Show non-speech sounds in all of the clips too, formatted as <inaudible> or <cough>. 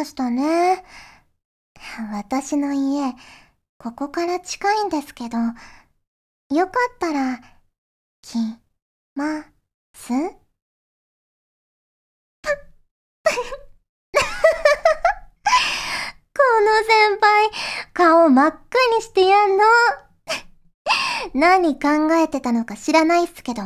ましたね。私の家、ここから近いんですけど、よかったら、来ま、す？<laughs> この先輩、顔真っ赤にしてやんの。何考えてたのか知らないっすけど、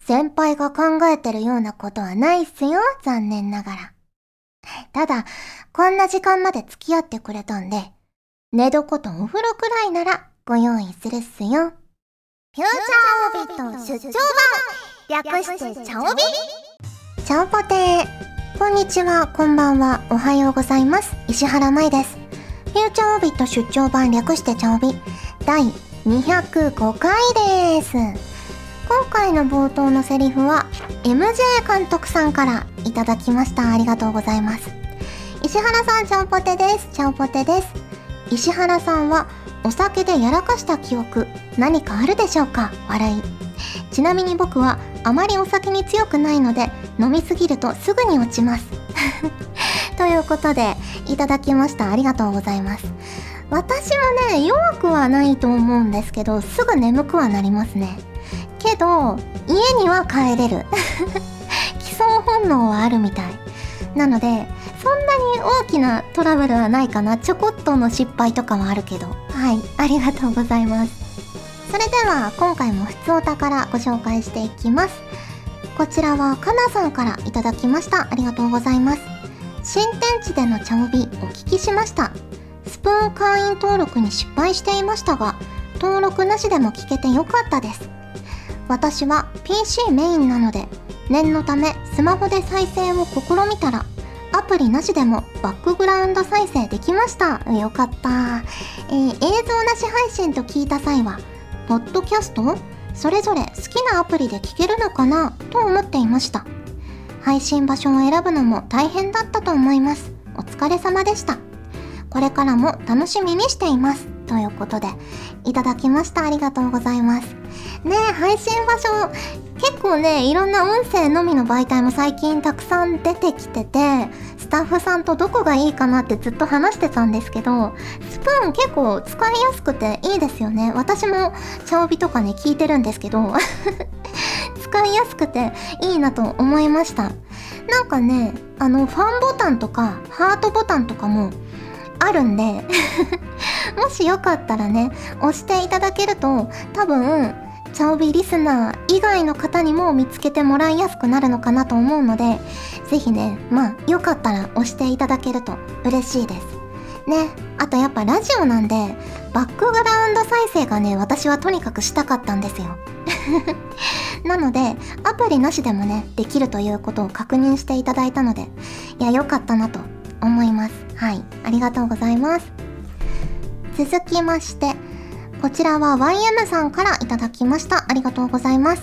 先輩が考えてるようなことはないっすよ、残念ながら。ただ、こんな時間まで付き合ってくれたんで、寝床とお風呂くらいならご用意するっすよ。フューチャーオビット出張版略してチャオビチャオポテーこんにちは、こんばんは、おはようございます。石原舞です。フューチャーオビット出張版略してチャオビ第205回です。今回の冒頭のセリフは MJ 監督さんからいただきました。ありがとうございます。石原さん、チャオポテです。チャオポテです。石原さんはお酒でやらかした記憶何かあるでしょうか？笑い。ちなみに僕はあまりお酒に強くないので飲みすぎるとすぐに落ちます。<laughs> ということで、いただきました。ありがとうございます。私はね、弱くはないと思うんですけど、すぐ眠くはなりますね。けど、家には帰れる。<laughs> 基礎本能はあるみたい。なので、そんなに大きなトラブルはないかな。ちょこっとの失敗とかはあるけど。はい、ありがとうございます。それでは、今回も普通お宝ご紹介していきます。こちらはかなさんからいただきました。ありがとうございます。新天地での茶帯お聞きしました。スプーン会員登録に失敗していましたが、登録なしでも聞けてよかったです。私は PC メインなので、念のためスマホで再生を試みたら、アプリなしでもバックグラウンド再生できました。よかった。えー、映像なし配信と聞いた際は、ポッドキャストそれぞれ好きなアプリで聞けるのかな？と思っていました。配信場所を選ぶのも大変だったと思います。お疲れ様でした。これからも楽しみにしています。ということで、いただきました。ありがとうございます。ねえ、配信場所、結構ね、いろんな音声のみの媒体も最近たくさん出てきてて、スタッフさんとどこがいいかなってずっと話してたんですけど、スプーン結構使いやすくていいですよね。私も茶帯とかね、聞いてるんですけど、<laughs> 使いやすくていいなと思いました。なんかね、あの、ファンボタンとか、ハートボタンとかも、あるんで <laughs> もしよかったらね、押していただけると、多分、チャオビリスナー以外の方にも見つけてもらいやすくなるのかなと思うので、ぜひね、まあ、よかったら押していただけると嬉しいです。ね、あとやっぱラジオなんで、バックグラウンド再生がね、私はとにかくしたかったんですよ。<laughs> なので、アプリなしでもね、できるということを確認していただいたので、いや、よかったなと思います。はい。ありがとうございます。続きまして、こちらは YM さんからいただきました。ありがとうございます。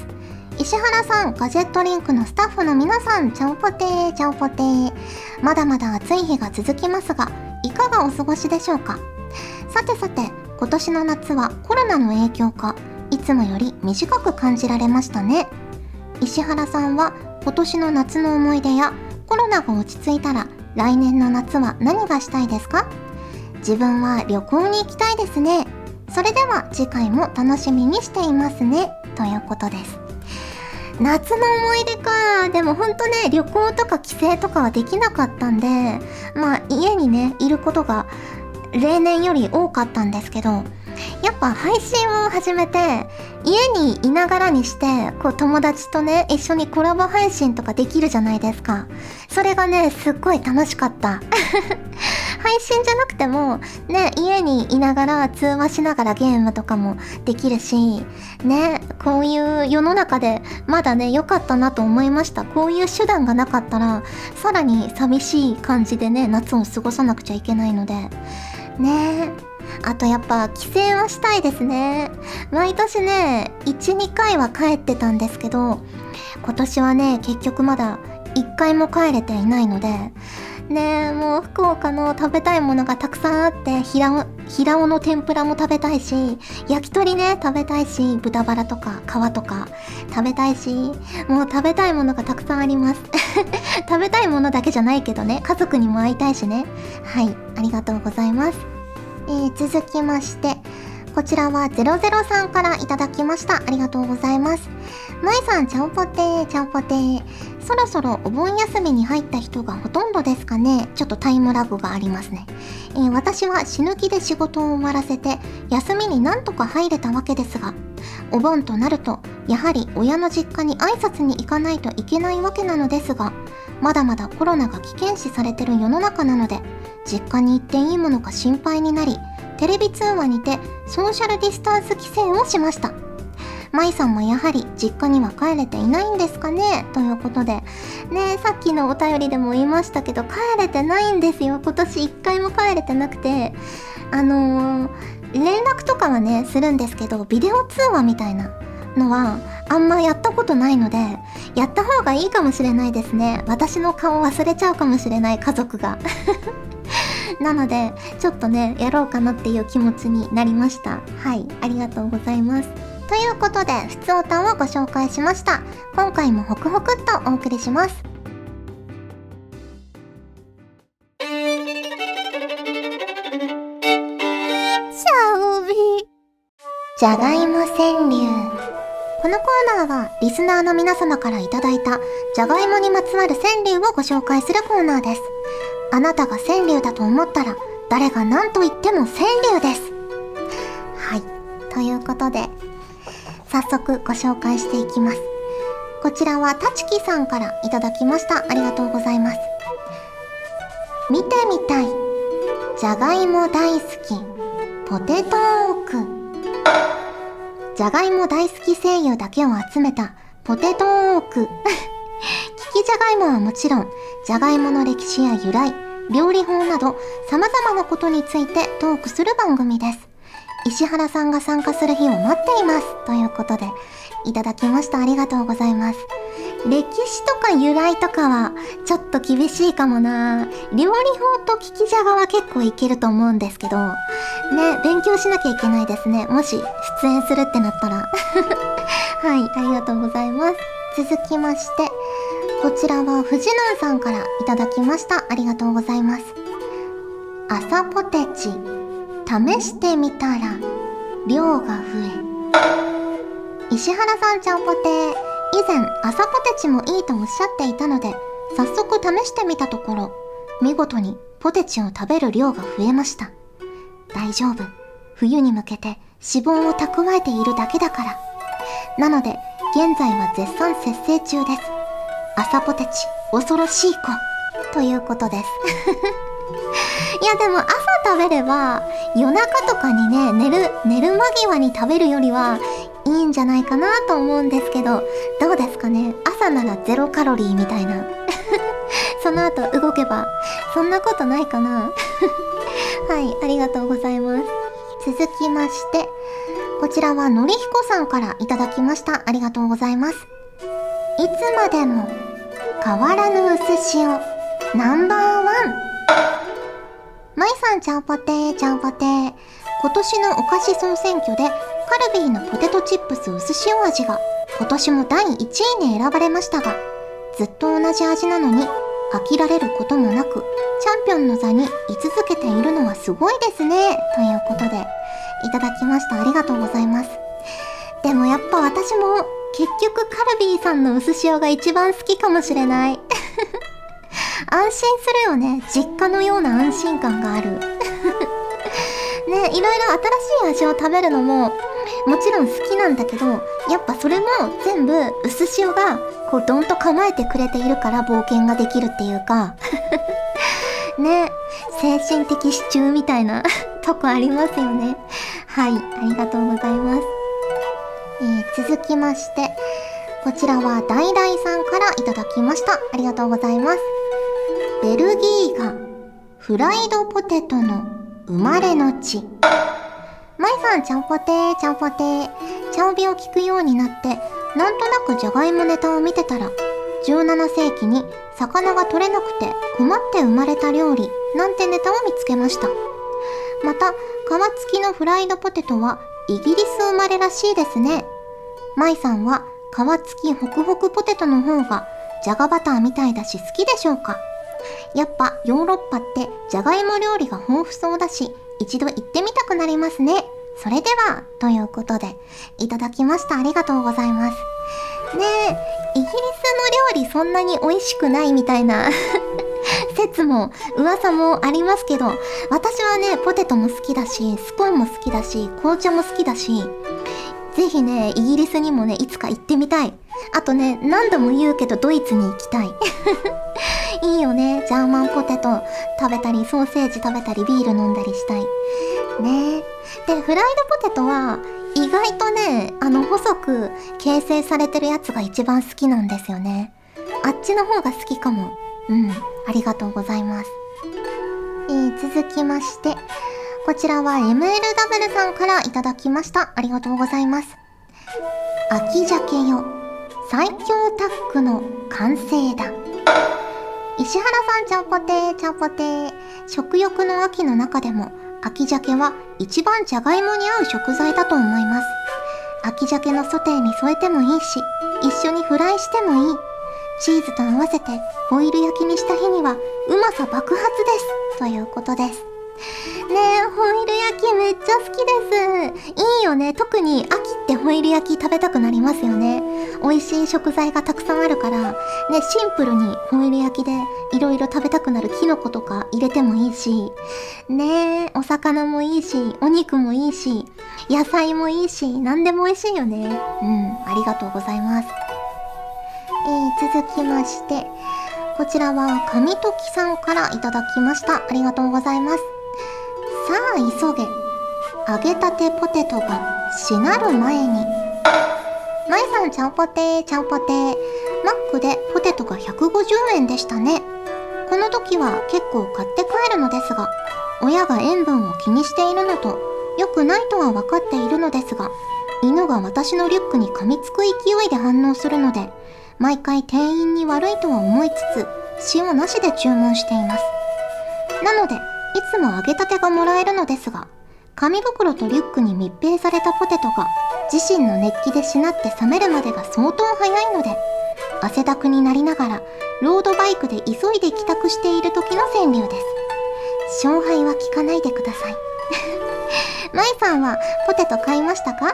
石原さん、ガジェットリンクのスタッフの皆さん、ちゃんぽてー、ちゃんぽてー。まだまだ暑い日が続きますが、いかがお過ごしでしょうか？さてさて、今年の夏はコロナの影響か、いつもより短く感じられましたね。石原さんは今年の夏の思い出やコロナが落ち着いたら来年の夏は何がしたいですか？自分は旅行に行きたいですね。それでは次回も楽しみにしていますね。ということです。夏の思い出か。でもほんとね、旅行とか帰省とかはできなかったんで、まあ家にね、いることが例年より多かったんですけど、やっぱ配信を始めて家にいながらにしてこう友達とね一緒にコラボ配信とかできるじゃないですか。それがねすっごい楽しかった。<laughs> 配信じゃなくてもね家にいながら通話しながらゲームとかもできるしねこういう世の中でまだね良かったなと思いました。こういう手段がなかったらさらに寂しい感じでね夏を過ごさなくちゃいけないので。ね。あとやっぱ帰省はしたいですね。毎年ね、1、2回は帰ってたんですけど、今年はね、結局まだ1回も帰れていないので、ねもう福岡の食べたいものがたくさんあって平尾の天ぷらも食べたいし焼き鳥ね食べたいし豚バラとか皮とか食べたいしもう食べたいものがたくさんあります。<laughs> 食べたいものだけじゃないけどね家族にも会いたいしね。はいありがとうございます、えー、続きましてこちらは003からいただきました。ありがとうございます。まいさん、ちゃんぽてー、ちゃんぽてー。そろそろお盆休みに入った人がほとんどですかね。ちょっとタイムラグがありますね。えー、私は死ぬ気で仕事を終わらせて、休みになんとか入れたわけですが、お盆となると、やはり親の実家に挨拶に行かないといけないわけなのですが、まだまだコロナが危険視されてる世の中なので、実家に行っていいものか心配になり、テレビ通話にてソーシャルディスタンス規制をしました。舞さんもやはり実家には帰れていないんですかね？ということで。ねさっきのお便りでも言いましたけど、帰れてないんですよ。今年1回も帰れてなくて。あのー、連絡とかはね、するんですけど、ビデオ通話みたいなのは、あんまやったことないので、やった方がいいかもしれないですね。私の顔忘れちゃうかもしれない家族が。<laughs> なので、ちょっとね、やろうかなっていう気持ちになりました。はい、ありがとうございます。ということで、ふつおたをご紹介しました。今回もホクホクっとお送りします。じゃがいも川柳。このコーナーはリスナーの皆様からいただいたじゃがいもにまつわる川柳をご紹介するコーナーです。あなたが川柳だと思ったら誰が何と言っても川柳です。はい。ということで、早速ご紹介していきます。こちらはたちきさんからいただきました。ありがとうございます。見てみたい。じゃがいも大好き。ポテトーク。じゃがいも大好き声優だけを集めたポテトーク。<laughs> 聞きじゃがいもはもちろん、じゃがいもの歴史や由来、料理法など様々なことについてトークする番組です。石原さんが参加する日を待っています。ということで、いただきました。ありがとうございます。歴史とか由来とかはちょっと厳しいかもな料理法と聞きじゃがは結構いけると思うんですけど、ね、勉強しなきゃいけないですね。もし出演するってなったら。<laughs> はい、ありがとうございます。続きまして、こちらは藤南さんからいただきました。ありがとうございます。朝ポテチ、試してみたら、量が増え。石原さんちゃんぽて、以前朝ポテチもいいとおっしゃっていたので、早速試してみたところ、見事にポテチを食べる量が増えました。大丈夫。冬に向けて脂肪を蓄えているだけだから。なので、現在は絶賛節制中です。朝ポテチ、恐ろしい子。ということです。<laughs> いやでも朝食べれば夜中とかにね、寝る、寝る間際に食べるよりはいいんじゃないかなと思うんですけど、どうですかね？朝ならゼロカロリーみたいな。<laughs> その後動けば、そんなことないかな？<laughs> はい、ありがとうございます。続きまして、こちらはのりひこさんからいただきました。ありがとうございます。いつまでも変わらぬ薄塩ナンバーワンまいさんちゃんぽてーちゃんぽてー今年のお菓子総選挙でカルビーのポテトチップス薄塩味が今年も第1位に選ばれましたがずっと同じ味なのに飽きられることもなくチャンピオンの座に居続けているのはすごいですねということでいただきましたありがとうございますでもやっぱ私も結局カルビーさんの薄塩が一番好きかもしれない。<laughs> 安心するよね。実家のような安心感がある。<laughs> ね、いろいろ新しい味を食べるのももちろん好きなんだけど、やっぱそれも全部薄塩がこうドンと構えてくれているから冒険ができるっていうか <laughs> ね、精神的支柱みたいな <laughs> とこありますよね。はい、ありがとうございます。えー、続きまして、こちらはダイダイさんからいただきました。ありがとうございます。ベルギーがフライドポテトの生まれの地。マイさん、ちゃんぽてー、ちゃんぽてー。ちゃんびを聞くようになって、なんとなくじゃがいもネタを見てたら、17世紀に魚が取れなくて困って生まれた料理なんてネタを見つけました。また、皮付きのフライドポテトはイギリス生まれらしいですね。舞さんは皮付きホクホクポテトの方がじゃがバターみたいだし好きでしょうかやっぱヨーロッパってじゃがいも料理が豊富そうだし一度行ってみたくなりますね。それでは、ということで、いただきました。ありがとうございます。ねえ、イギリスの料理そんなに美味しくないみたいな <laughs> 説も、噂もありますけど、私はね、ポテトも好きだし、スコーンも好きだし、紅茶も好きだし、ぜひね、イギリスにもね、いつか行ってみたい。あとね、何度も言うけど、ドイツに行きたい。<laughs> いいよね、ジャーマンポテト食べたり、ソーセージ食べたり、ビール飲んだりしたい。ねで、フライドポテトは、意外とね、あの、細く形成されてるやつが一番好きなんですよね。あっちの方が好きかも。うん、ありがとうございます。えー、続きまして、こちらは MLW さんからいただきました。ありがとうございます。秋鮭よ、最強タッグの完成だ。石原さん、ちゃんぽてー、ちゃんぽてー。食欲の秋の中でも、秋鮭は一番じゃがいもに合う食材だと思います。秋鮭のソテーに添えてもいいし、一緒にフライしてもいい。チーズと合わせてホイル焼きにした日にはうまさ爆発です。ということです。ね、ホイル焼きめっちゃ好きです。いいよね。特に秋ってホイル焼き食べたくなりますよね。美味しい食材がたくさんあるから、ね、シンプルにホイル焼きでいろいろ食べたくなるキノコとか入れてもいいし、ね、お魚もいいし、お肉もいいし、野菜もいいし、何でも美味しいよね。うん、ありがとうございます。えー、続きまして、こちらは神時さんからいただきました。ありがとうございます。さあ急げ。揚げたてポテトがしなる前に。まいさんちゃんぽてーちゃんぽてー。マックでポテトが150円でしたね。この時は結構買って帰るのですが親が塩分を気にしているのと良くないとは分かっているのですが犬が私のリュックに噛みつく勢いで反応するので毎回店員に悪いとは思いつつ塩なしで注文しています。なのでいつも揚げたてがもらえるのですが、紙袋とリュックに密閉されたポテトが自身の熱気でしなって冷めるまでが相当早いので、汗だくになりながらロードバイクで急いで帰宅している時の川柳です。勝敗は聞かないでください。<laughs> マイさんはポテト買いましたか？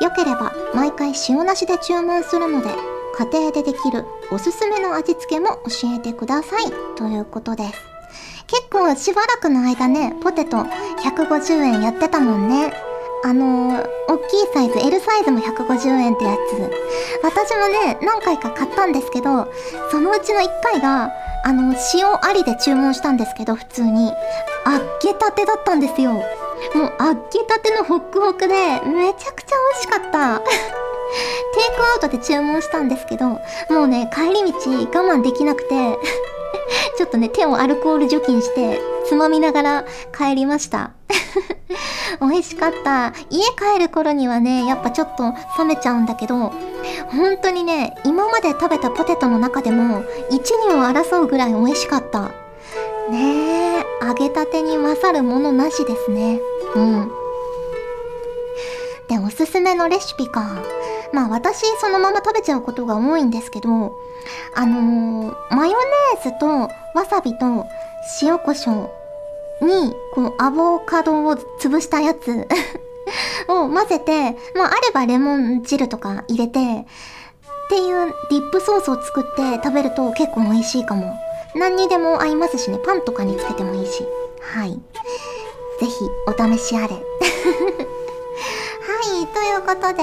よければ毎回塩なしで注文するので、家庭でできるおすすめの味付けも教えてください。ということです。結構しばらくの間ね、ポテト150円やってたもんね。あのー、大きいサイズ、L サイズも150円ってやつ。私もね、何回か買ったんですけど、そのうちの1回が、あの、塩ありで注文したんですけど、普通に。揚げたてだったんですよ。もう揚げたてのホックホクで、めちゃくちゃ美味しかった。<laughs> テイクアウトで注文したんですけど、もうね、帰り道我慢できなくて <laughs> ちょっとね、手をアルコール除菌して、つまみながら帰りました。<laughs> 美味しかった。家帰る頃にはね、やっぱちょっと冷めちゃうんだけど、本当にね、今まで食べたポテトの中でも、一二を争うぐらい美味しかった。ねえ、揚げたてに勝るものなしですね。うん。で、おすすめのレシピか。まあ私そのまま食べちゃうことが多いんですけど、あのー、マヨネーズとわさびと塩コショウに、こう、アボカドを潰したやつ <laughs> を混ぜて、まあ、あればレモン汁とか入れて、っていうディップソースを作って食べると結構美味しいかも。何にでも合いますしね、パンとかにつけてもいいし。はい。ぜひ、お試しあれ。<laughs> はい、ということで、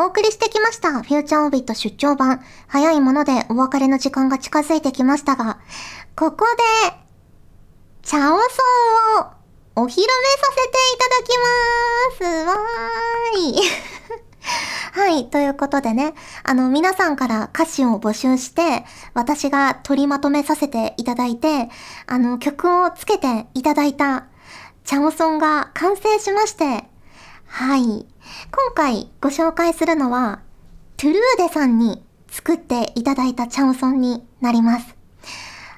お送りしてきました。フューチャーオービット出張版。早いものでお別れの時間が近づいてきましたが、ここで、チャオソンをお披露目させていただきます。わーい。<laughs> はい。ということでね、あの、皆さんから歌詞を募集して、私が取りまとめさせていただいて、あの、曲をつけていただいた、チャオソンが完成しまして、はい。今回ご紹介するのは、トゥルーデさんに作っていただいたチャオソンになります。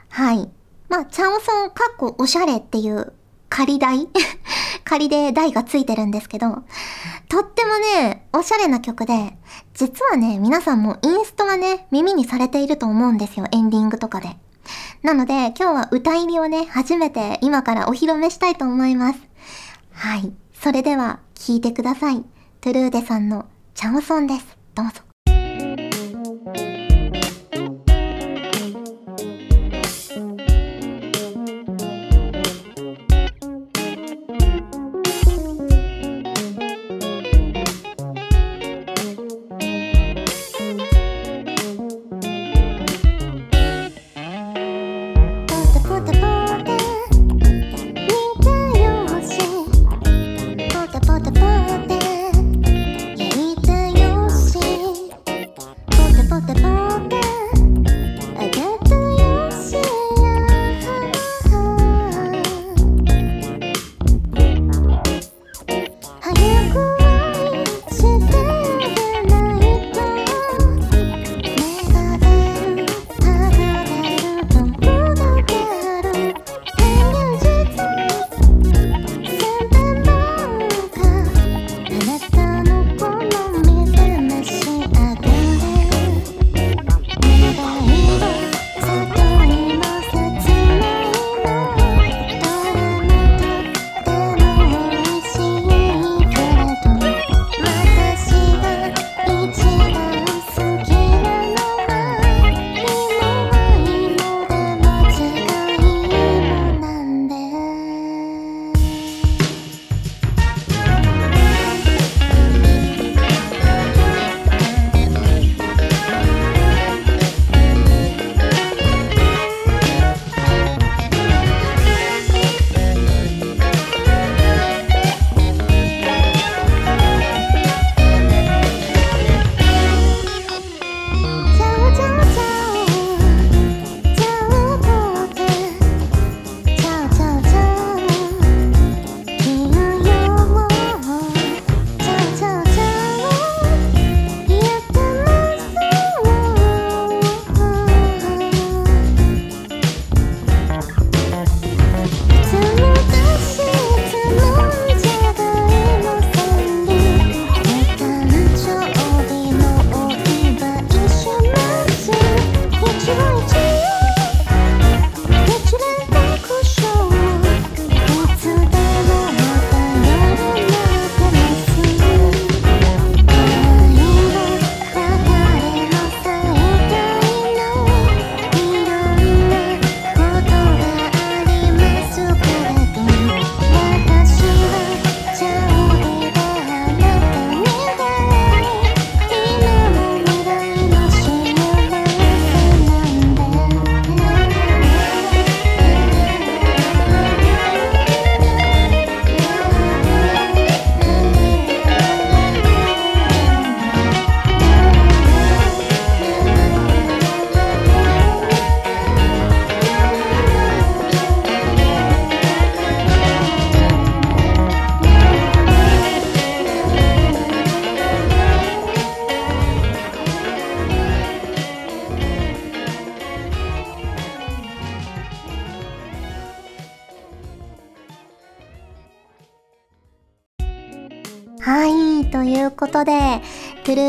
はい。まあ、チャオソンかっこおしゃれっていう仮台 <laughs> 仮で台がついてるんですけど、とってもね、おしゃれな曲で、実はね、皆さんもインストがね、耳にされていると思うんですよ、エンディングとかで。なので、今日は歌入りをね、初めて今からお披露目したいと思います。はい。それでは、聴いてください。トゥルーデさんのチャオソンです。どうぞ。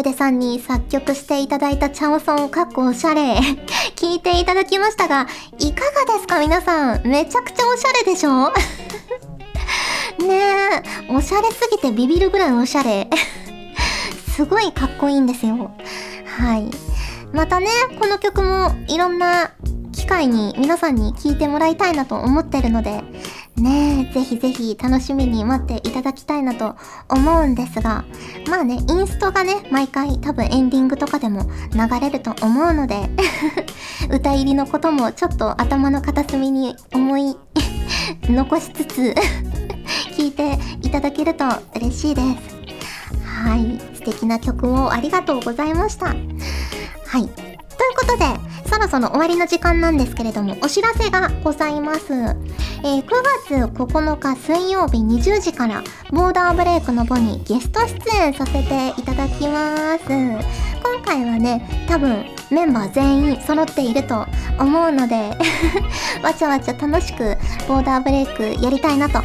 デさんに作曲していただいたチャオソン、かっこおしゃれ、<laughs> 聞いていただきましたが、いかがですか皆さん？めちゃくちゃおしゃれでしょ？<laughs> ねえ、おしゃれすぎてビビるぐらいおしゃれ。<laughs> すごいかっこいいんですよ。はい。またね、この曲もいろんな機会に皆さんに聴いてもらいたいなと思ってるので、ねえ、ぜひぜひ楽しみに待っていただきたいなと思うんですが、まあね、インストがね、毎回多分エンディングとかでも流れると思うので、<laughs> 歌入りのこともちょっと頭の片隅に思い残しつつ <laughs> 聞いていただけると嬉しいです。はい、素敵な曲をありがとうございました。はい、ということで、そろそろ終わりの時間なんですけれども、お知らせがございます。えー、9月9日水曜日20時から、ボーダーブレイクのボにゲスト出演させていただきます。今回はね、多分メンバー全員揃っていると思うので <laughs> わちゃわちゃ楽しくボーダーブレイクやりたいなと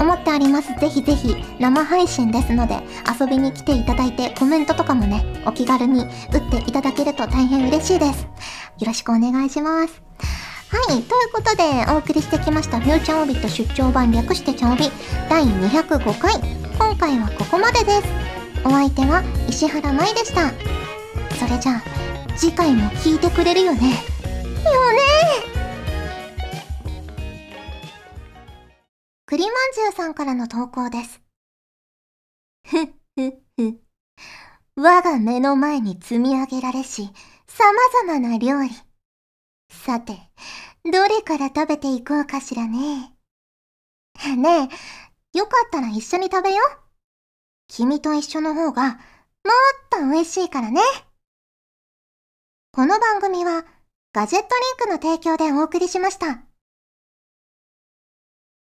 思っております。ぜひぜひ生配信ですので遊びに来ていただいてコメントとかもね、お気軽に打っていただけると大変嬉しいです。ろしくお願いします。はい、ということでお送りしてきましたフューチャーオビット出張版略してチャオビ第205回。今回はここまでです。お相手は石原舞でした。それじゃあ、次回も聞いてくれるよね。よね栗まんじゅうさんからの投稿です。ふっふっふ。我が目の前に積み上げられし、様々な料理。さて、どれから食べていこうかしらね。ねえ、よかったら一緒に食べよう。君と一緒の方が、もっと美味しいからね。この番組は、ガジェットリンクの提供でお送りしました。